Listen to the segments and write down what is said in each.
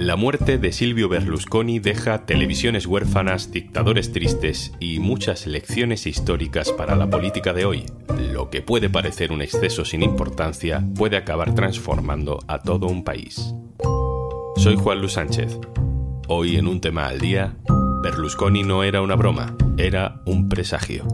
La muerte de Silvio Berlusconi deja televisiones huérfanas, dictadores tristes y muchas lecciones históricas para la política de hoy. Lo que puede parecer un exceso sin importancia puede acabar transformando a todo un país. Soy Juan Luis Sánchez. Hoy en un tema al día, Berlusconi no era una broma, era un presagio.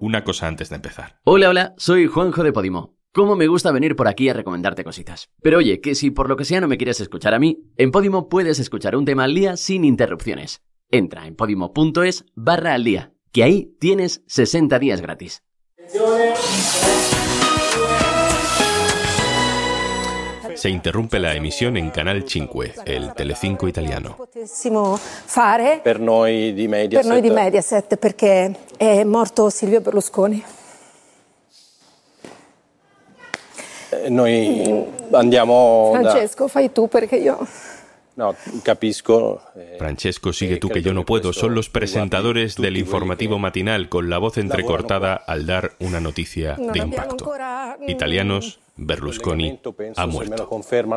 Una cosa antes de empezar. Hola, hola, soy Juanjo de Podimo. Cómo me gusta venir por aquí a recomendarte cositas. Pero oye, que si por lo que sea no me quieres escuchar a mí, en Podimo puedes escuchar un tema al día sin interrupciones. Entra en podimo.es barra al día, que ahí tienes 60 días gratis. Se interrumpe la emisión en Canal 5, el Telecinco italiano. Per noi di Mediaset. per noi di Mediaset perché è morto Silvio Berlusconi. Eh, Noi andiamo da... Francesco, fai tu perché io No, capisco. eh, Francesco, sigue tú que yo no puedo. Son los presentadores del informativo matinal con la voz entrecortada al dar una noticia de impacto. mm, Italianos, Berlusconi ha muerto.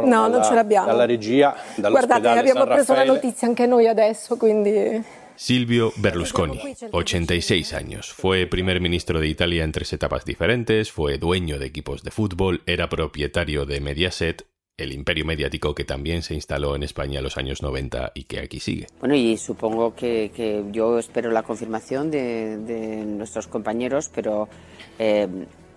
No, non ce l'abbiamo. Dalla regia, Guardate, abbiamo preso la notizia anche noi adesso, quindi Silvio Berlusconi, 86 años. Fue primer ministro de Italia en tres etapas diferentes, fue dueño de equipos de fútbol, era propietario de Mediaset, el imperio mediático que también se instaló en España en los años 90 y que aquí sigue. Bueno, y supongo que, que yo espero la confirmación de, de nuestros compañeros, pero eh,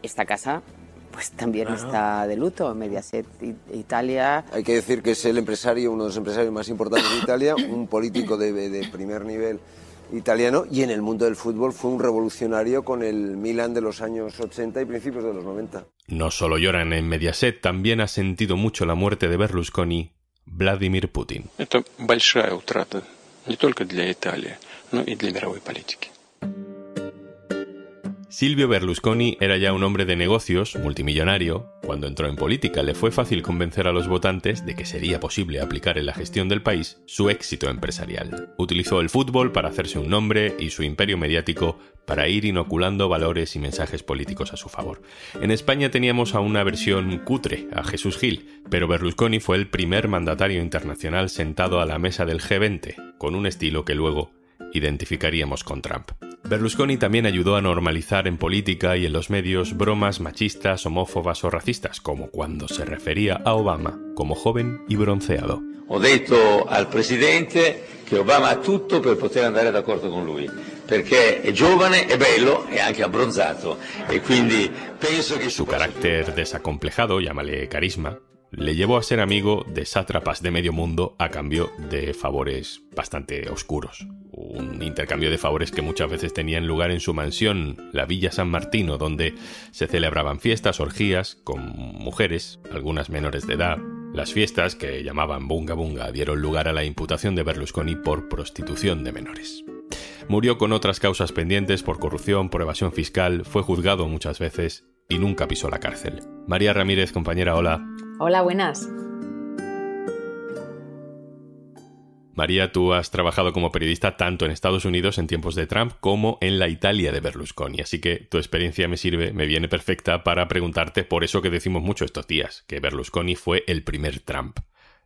esta casa pues también está de luto. Mediaset I- Italia Hay que decir que es el empresario, uno de los empresarios más importantes de Italia, un político de, de primer nivel italiano y en el mundo del fútbol fue un revolucionario con el Milan de los años 80 y principios de los 90. No solo lloran en Mediaset, también ha sentido mucho la muerte de Berlusconi Vladimir Putin. Это большая утрата не только для Италии, но и для мировой политики. Silvio Berlusconi era ya un hombre de negocios, multimillonario. Cuando entró en política le fue fácil convencer a los votantes de que sería posible aplicar en la gestión del país su éxito empresarial. Utilizó el fútbol para hacerse un nombre y su imperio mediático para ir inoculando valores y mensajes políticos a su favor. En España teníamos a una versión cutre, a Jesús Gil, pero Berlusconi fue el primer mandatario internacional sentado a la mesa del G20, con un estilo que luego identificaríamos con Trump. Berlusconi también ayudó a normalizar en política y en los medios bromas machistas, homófobas o racistas, como cuando se refería a Obama como joven y bronceado. Ho detto al Presidente che Obama ha tutto per poter andare d'accordo con lui, perché è giovane, è bello e anche abbronzato e quindi penso che Su carácter desacomplejado, llámale carisma, le llevó a ser amigo de sátrapas de medio mundo a cambio de favores bastante oscuros. Un intercambio de favores que muchas veces tenían lugar en su mansión, la Villa San Martino, donde se celebraban fiestas, orgías, con mujeres, algunas menores de edad. Las fiestas, que llamaban Bunga Bunga, dieron lugar a la imputación de Berlusconi por prostitución de menores. Murió con otras causas pendientes por corrupción, por evasión fiscal, fue juzgado muchas veces y nunca pisó la cárcel. María Ramírez, compañera, hola. Hola, buenas. María, tú has trabajado como periodista tanto en Estados Unidos en tiempos de Trump como en la Italia de Berlusconi, así que tu experiencia me sirve, me viene perfecta para preguntarte por eso que decimos mucho estos días, que Berlusconi fue el primer Trump.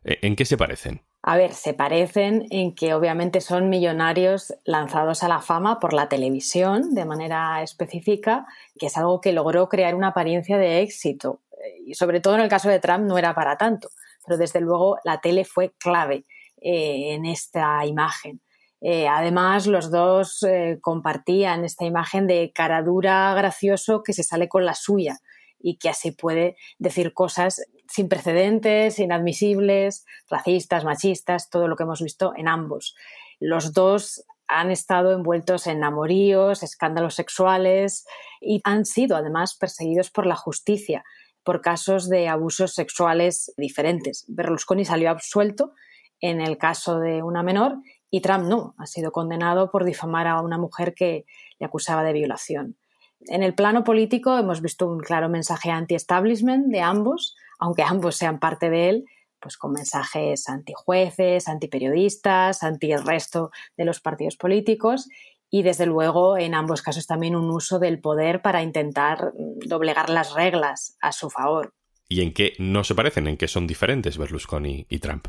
¿E- ¿En qué se parecen? A ver, se parecen en que obviamente son millonarios lanzados a la fama por la televisión de manera específica, que es algo que logró crear una apariencia de éxito. Y sobre todo en el caso de Trump no era para tanto, pero desde luego la tele fue clave eh, en esta imagen. Eh, además, los dos eh, compartían esta imagen de cara dura, gracioso, que se sale con la suya y que así puede decir cosas sin precedentes, inadmisibles, racistas, machistas, todo lo que hemos visto en ambos. Los dos han estado envueltos en amoríos, escándalos sexuales y han sido además perseguidos por la justicia por casos de abusos sexuales diferentes. Berlusconi salió absuelto en el caso de una menor y Trump no, ha sido condenado por difamar a una mujer que le acusaba de violación. En el plano político hemos visto un claro mensaje anti-establishment de ambos, aunque ambos sean parte de él, pues con mensajes anti-jueces, anti-periodistas, anti el resto de los partidos políticos. y desde luego en ambos casos también un uso del poder para intentar doblegar las reglas a su favor. ¿Y en qué no se parecen? ¿En qué son diferentes Berlusconi y Trump?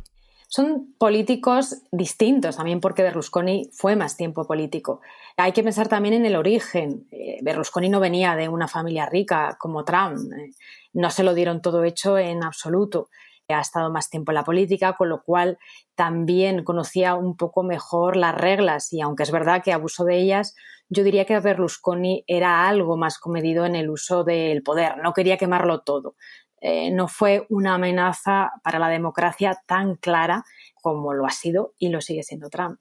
Son políticos distintos, también porque Berlusconi fue más tiempo político. Hay que pensar también en el origen. Eh, Berlusconi no venía de una familia rica como Trump. Eh, no se lo dieron todo hecho en absoluto. Ha estado más tiempo en la política, con lo cual también conocía un poco mejor las reglas y aunque es verdad que abusó de ellas, yo diría que Berlusconi era algo más comedido en el uso del poder, no quería quemarlo todo. Eh, no fue una amenaza para la democracia tan clara como lo ha sido y lo sigue siendo Trump.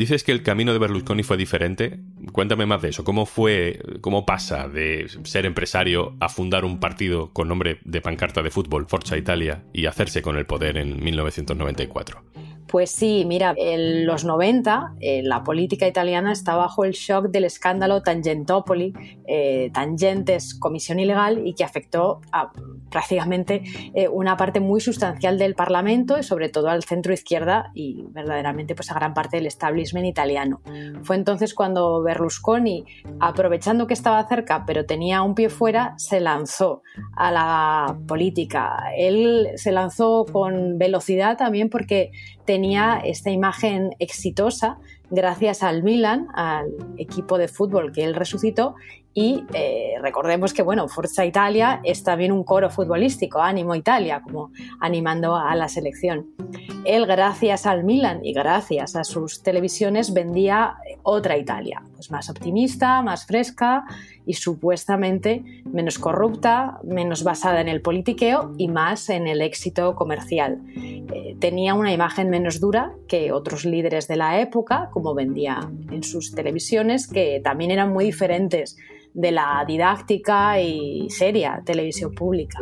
Dices que el camino de Berlusconi fue diferente. Cuéntame más de eso. ¿Cómo fue, cómo pasa de ser empresario a fundar un partido con nombre de pancarta de fútbol, Forza Italia, y hacerse con el poder en 1994? Pues sí, mira, en los 90 eh, la política italiana está bajo el shock del escándalo Tangentopoli, eh, Tangentes, comisión ilegal, y que afectó a prácticamente eh, una parte muy sustancial del Parlamento y sobre todo al centro izquierda y verdaderamente pues a gran parte del establishment italiano. Fue entonces cuando Berlusconi, aprovechando que estaba cerca pero tenía un pie fuera, se lanzó a la política. Él se lanzó con velocidad también porque tenía esta imagen exitosa gracias al Milan, al equipo de fútbol que él resucitó, y eh, recordemos que, bueno, Forza Italia es también un coro futbolístico, Ánimo Italia, como animando a la selección. Él, gracias al Milan y gracias a sus televisiones, vendía otra Italia, pues más optimista, más fresca y supuestamente menos corrupta, menos basada en el politiqueo y más en el éxito comercial. Eh, tenía una imagen menos dura que otros líderes de la época, como vendía en sus televisiones, que también eran muy diferentes de la didáctica y seria televisión pública.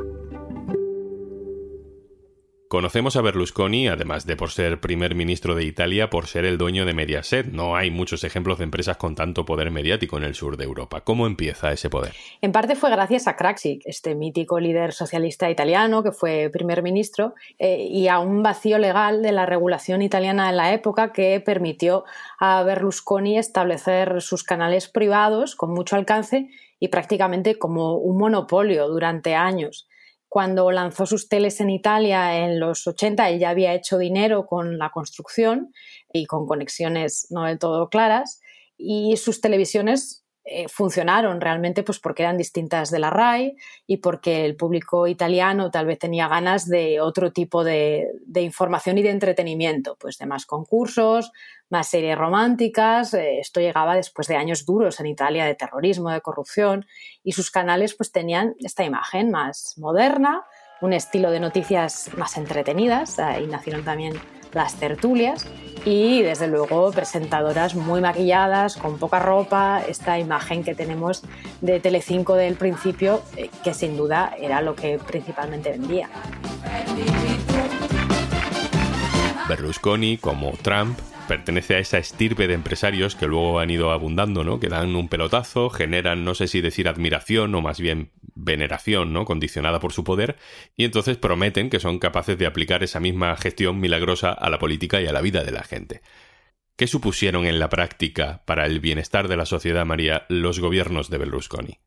Conocemos a Berlusconi, además de por ser primer ministro de Italia, por ser el dueño de Mediaset. No hay muchos ejemplos de empresas con tanto poder mediático en el sur de Europa. ¿Cómo empieza ese poder? En parte fue gracias a Craxi, este mítico líder socialista italiano que fue primer ministro, eh, y a un vacío legal de la regulación italiana en la época que permitió a Berlusconi establecer sus canales privados con mucho alcance y prácticamente como un monopolio durante años cuando lanzó sus teles en Italia en los 80, él ya había hecho dinero con la construcción y con conexiones no del todo claras. Y sus televisiones eh, funcionaron realmente pues porque eran distintas de la RAI y porque el público italiano tal vez tenía ganas de otro tipo de, de información y de entretenimiento, pues de más concursos, más series románticas. Eh, esto llegaba después de años duros en Italia de terrorismo, de corrupción y sus canales pues tenían esta imagen más moderna, un estilo de noticias más entretenidas. Ahí nacieron también las tertulias y desde luego presentadoras muy maquilladas, con poca ropa, esta imagen que tenemos de Telecinco del principio, eh, que sin duda era lo que principalmente vendía. Berlusconi, como Trump, pertenece a esa estirpe de empresarios que luego han ido abundando, ¿no? Que dan un pelotazo, generan, no sé si decir admiración o más bien veneración, ¿no? Condicionada por su poder, y entonces prometen que son capaces de aplicar esa misma gestión milagrosa a la política y a la vida de la gente. ¿Qué supusieron en la práctica para el bienestar de la sociedad, María, los gobiernos de Berlusconi?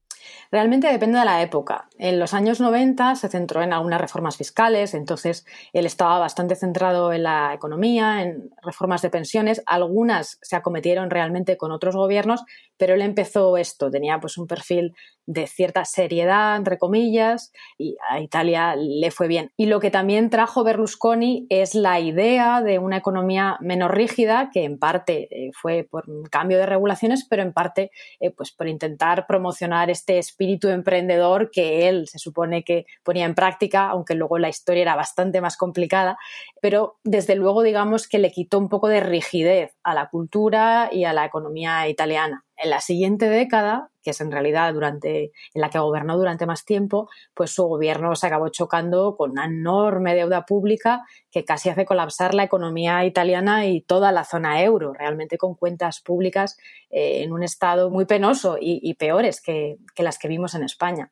Realmente depende de la época. En los años 90 se centró en algunas reformas fiscales, entonces él estaba bastante centrado en la economía, en reformas de pensiones. Algunas se acometieron realmente con otros gobiernos, pero él empezó esto, tenía pues un perfil de cierta seriedad, entre comillas, y a Italia le fue bien. Y lo que también trajo Berlusconi es la idea de una economía menos rígida, que en parte eh, fue por un cambio de regulaciones, pero en parte eh, pues por intentar promocionar este espíritu emprendedor que él se supone que ponía en práctica, aunque luego la historia era bastante más complicada, pero desde luego digamos que le quitó un poco de rigidez a la cultura y a la economía italiana en la siguiente década, que es en realidad durante, en la que gobernó durante más tiempo, pues su gobierno se acabó chocando con una enorme deuda pública que casi hace colapsar la economía italiana y toda la zona euro, realmente con cuentas públicas eh, en un estado muy penoso y, peores que, que las que vimos en España.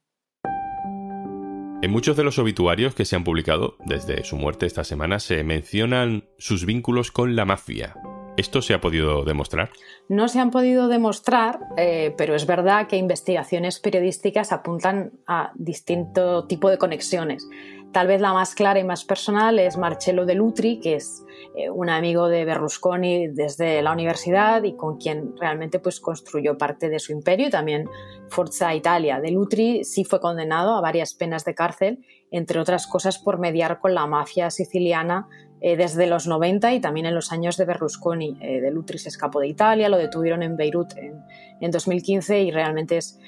En muchos de los obituarios que se han publicado desde su muerte esta semana se mencionan sus vínculos con la mafia, ¿Esto se ha podido demostrar? No se han podido demostrar, eh, pero es verdad que investigaciones periodísticas apuntan a distinto tipo de conexiones. Tal vez la más clara y más personal es Marcello De Lutri, que es eh, un amigo de Berlusconi desde la universidad y con quien realmente pues, construyó parte de su imperio y también Forza Italia. De Lutri sí fue condenado a varias penas de cárcel, entre otras cosas por mediar con la mafia siciliana eh, desde los 90 y también en los años de Berlusconi. Eh, de Lutri se escapó de Italia, lo detuvieron en Beirut en, en 2015 y realmente es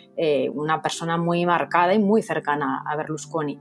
una persona muy marcada y muy cercana a Berlusconi.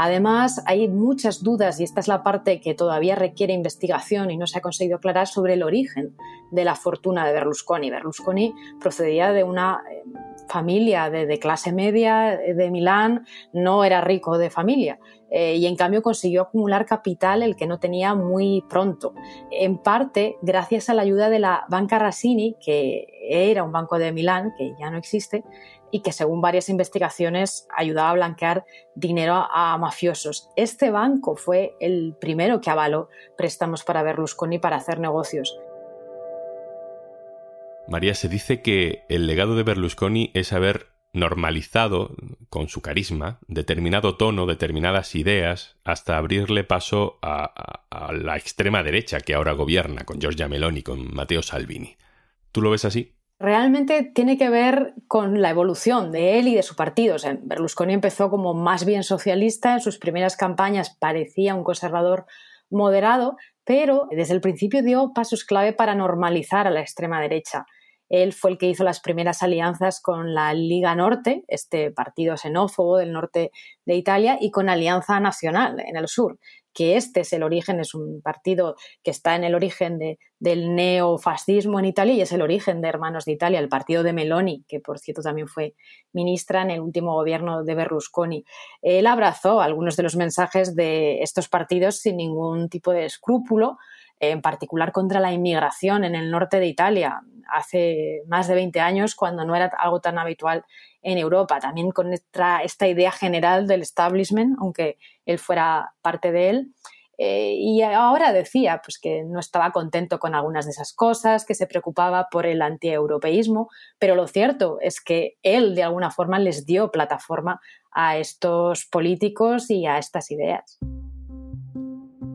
Además, hay muchas dudas, y esta es la parte que todavía requiere investigación y no se ha conseguido aclarar, sobre el origen de la fortuna de Berlusconi. Berlusconi procedía de una eh, familia de, clase media de Milán, no era rico de familia. Eh, y en cambio consiguió acumular capital el que no tenía muy pronto, en parte gracias a la ayuda de la Banca Rassini, que era un banco de Milán, que ya no existe, y que según varias investigaciones ayudaba a blanquear dinero a, mafiosos. Este banco fue el primero que avaló préstamos para Berlusconi para hacer negocios. María, se dice que el legado de Berlusconi es haber normalizado con su carisma determinado tono, determinadas ideas, hasta abrirle paso a, la extrema derecha que ahora gobierna con Giorgia Meloni, con Matteo Salvini. ¿Tú lo ves así? realmente tiene que ver con la evolución de él y de su partido. Berlusconi empezó como más bien socialista, en sus primeras campañas parecía un conservador moderado, pero desde el principio dio pasos clave para normalizar a la extrema derecha. Él fue el que hizo las primeras alianzas con la Liga Norte, este partido xenófobo del norte de Italia, y con Alianza Nacional en el sur que este es el origen, es un partido que está en el origen del neofascismo en Italia y es el origen de Hermanos de Italia, el partido de Meloni, que por cierto también fue ministra en el último gobierno de Berlusconi. Él abrazó algunos de los mensajes de estos partidos sin ningún tipo de escrúpulo, en particular contra la inmigración en el norte de Italia, hace más de 20 años, cuando no era algo tan habitual en Europa, también con esta, idea general del establishment, aunque él fuera parte de él. Eh, y ahora decía pues, que no estaba contento con algunas de esas cosas, que se preocupaba por el antieuropeísmo, pero lo cierto es que él de alguna forma les dio plataforma a estos políticos y a estas ideas.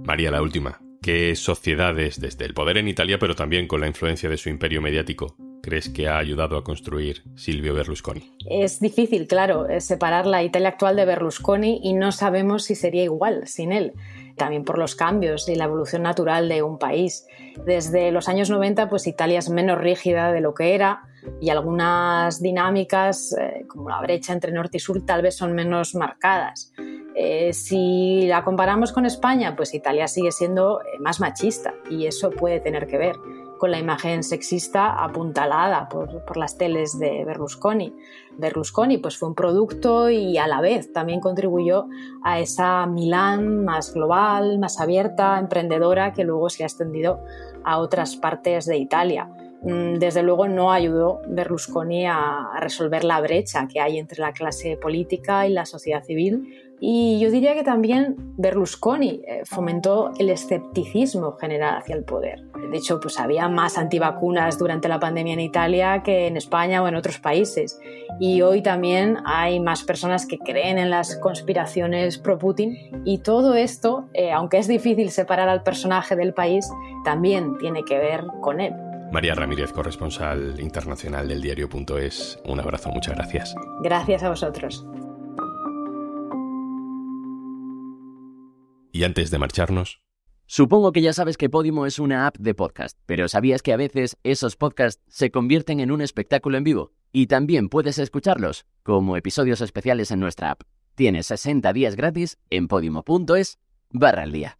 María, la última. ¿Qué sociedades, desde el poder en Italia, pero también con la influencia de su imperio mediático, crees que ha ayudado a construir Silvio Berlusconi? Es difícil, claro, separar la Italia actual de Berlusconi y no sabemos si sería igual sin él también por los cambios y la evolución natural de un país. Desde los años 90, pues Italia es menos rígida de lo que era y algunas dinámicas, eh, como la brecha entre norte y sur, tal vez son menos marcadas. Eh, si la comparamos con España, pues Italia sigue siendo eh, más machista y eso puede tener que ver con la imagen sexista apuntalada por, las teles de Berlusconi. Berlusconi pues fue un producto y a la vez también contribuyó a esa Milán más global, más abierta, emprendedora que luego se ha extendido a otras partes de Italia. Mm, desde luego no ayudó Berlusconi a resolver la brecha que hay entre la clase política y la sociedad civil y yo diría que también Berlusconi eh, fomentó el escepticismo general hacia el poder. De hecho, pues había más antivacunas durante la pandemia en Italia que en España o en otros países. Y hoy también hay más personas que creen en las conspiraciones pro-Putin. Y todo esto, eh, aunque es difícil separar al personaje del país, también tiene que ver con él. María Ramírez, corresponsal internacional del diario.es. Un abrazo, muchas gracias. Gracias a vosotros. Y antes de marcharnos... Supongo que ya sabes que Podimo es una app de podcast, pero ¿sabías que a veces esos podcasts se convierten en un espectáculo en vivo? Y también puedes escucharlos como episodios especiales en nuestra app. Tienes 60 días gratis en podimo.es barra al día.